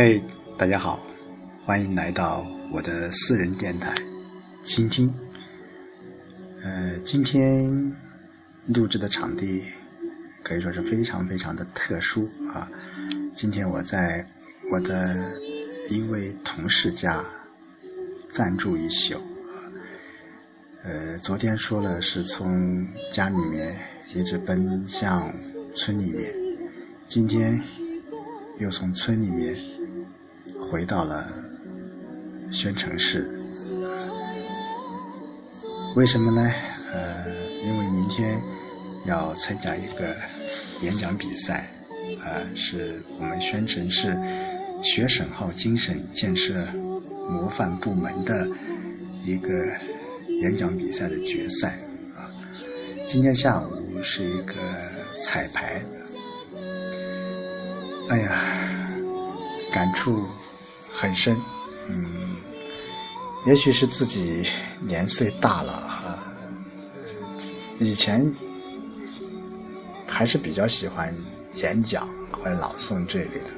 嘿，大家好，欢迎来到我的私人电台，倾听。呃，今天录制的场地可以说是非常非常的特殊啊。今天我在我的一位同事家暂住一宿。呃，昨天说了是从家里面一直奔向村里面，今天又从村里面。回到了宣城市，为什么呢？呃，因为明天要参加一个演讲比赛，呃，是我们宣城市学省号精神建设模范部门的一个演讲比赛的决赛啊。今天下午是一个彩排，哎呀，感触。很深，嗯，也许是自己年岁大了哈，以前还是比较喜欢演讲或者朗诵这类的，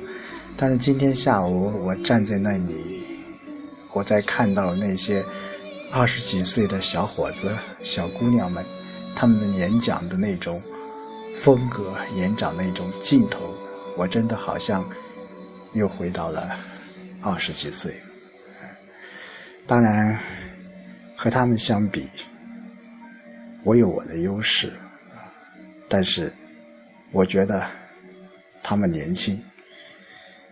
但是今天下午我站在那里，我在看到那些二十几岁的小伙子、小姑娘们，他们演讲的那种风格、演讲那种劲头，我真的好像又回到了。二十几岁，当然和他们相比，我有我的优势，但是我觉得他们年轻，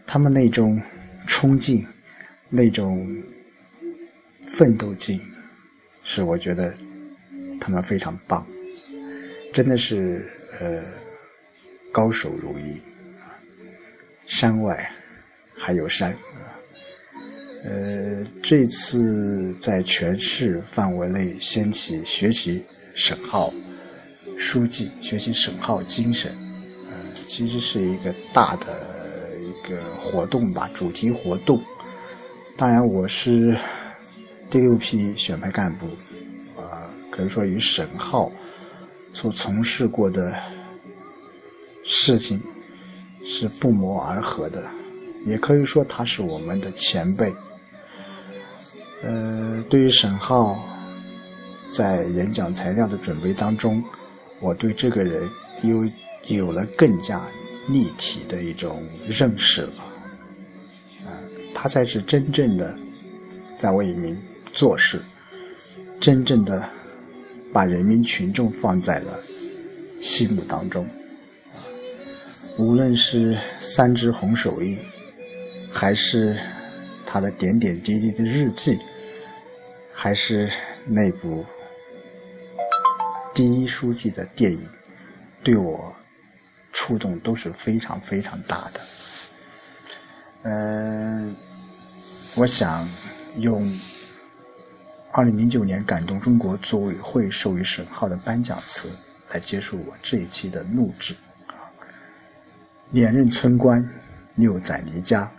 他们那种冲劲、那种奋斗劲，是我觉得他们非常棒，真的是呃高手如云，山外还有山。呃，这次在全市范围内掀起学习省号书记、学习省号精神，呃，其实是一个大的一个活动吧，主题活动。当然，我是第六批选派干部，啊，可以说与省号所从事过的事情是不谋而合的，也可以说他是我们的前辈。呃，对于沈浩在演讲材料的准备当中，我对这个人又有了更加立体的一种认识了。啊，他才是真正的在为民做事，真正的把人民群众放在了心目当中。无论是三只红手印，还是。他的点点滴滴的日记，还是那部第一书记的电影，对我触动都是非常非常大的。嗯，我想用二零零九年感动中国组委会授予沈浩的颁奖词来结束我这一期的录制。连任村官，六载离家。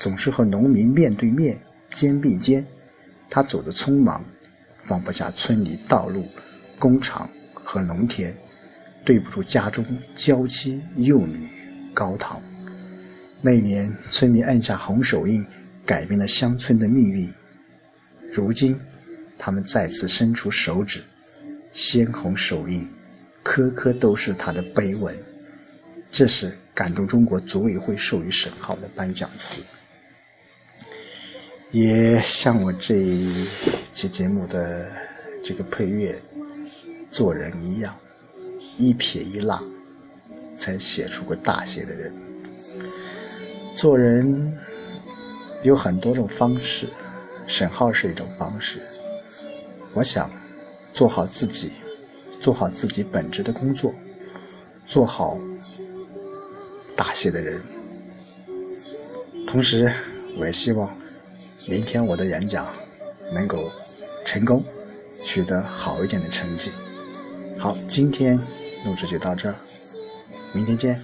总是和农民面对面、肩并肩，他走得匆忙，放不下村里道路、工厂和农田，对不住家中娇妻幼女高堂。那年，村民按下红手印，改变了乡村的命运。如今，他们再次伸出手指，鲜红手印，颗颗都是他的碑文。这是感动中国组委会授予沈浩的颁奖词。也像我这一期节目的这个配乐，做人一样，一撇一捺，才写出个大写的人。做人有很多种方式，沈浩是一种方式。我想做好自己，做好自己本职的工作，做好大写的人。同时，我也希望。明天我的演讲能够成功，取得好一点的成绩。好，今天录制就到这儿，明天见。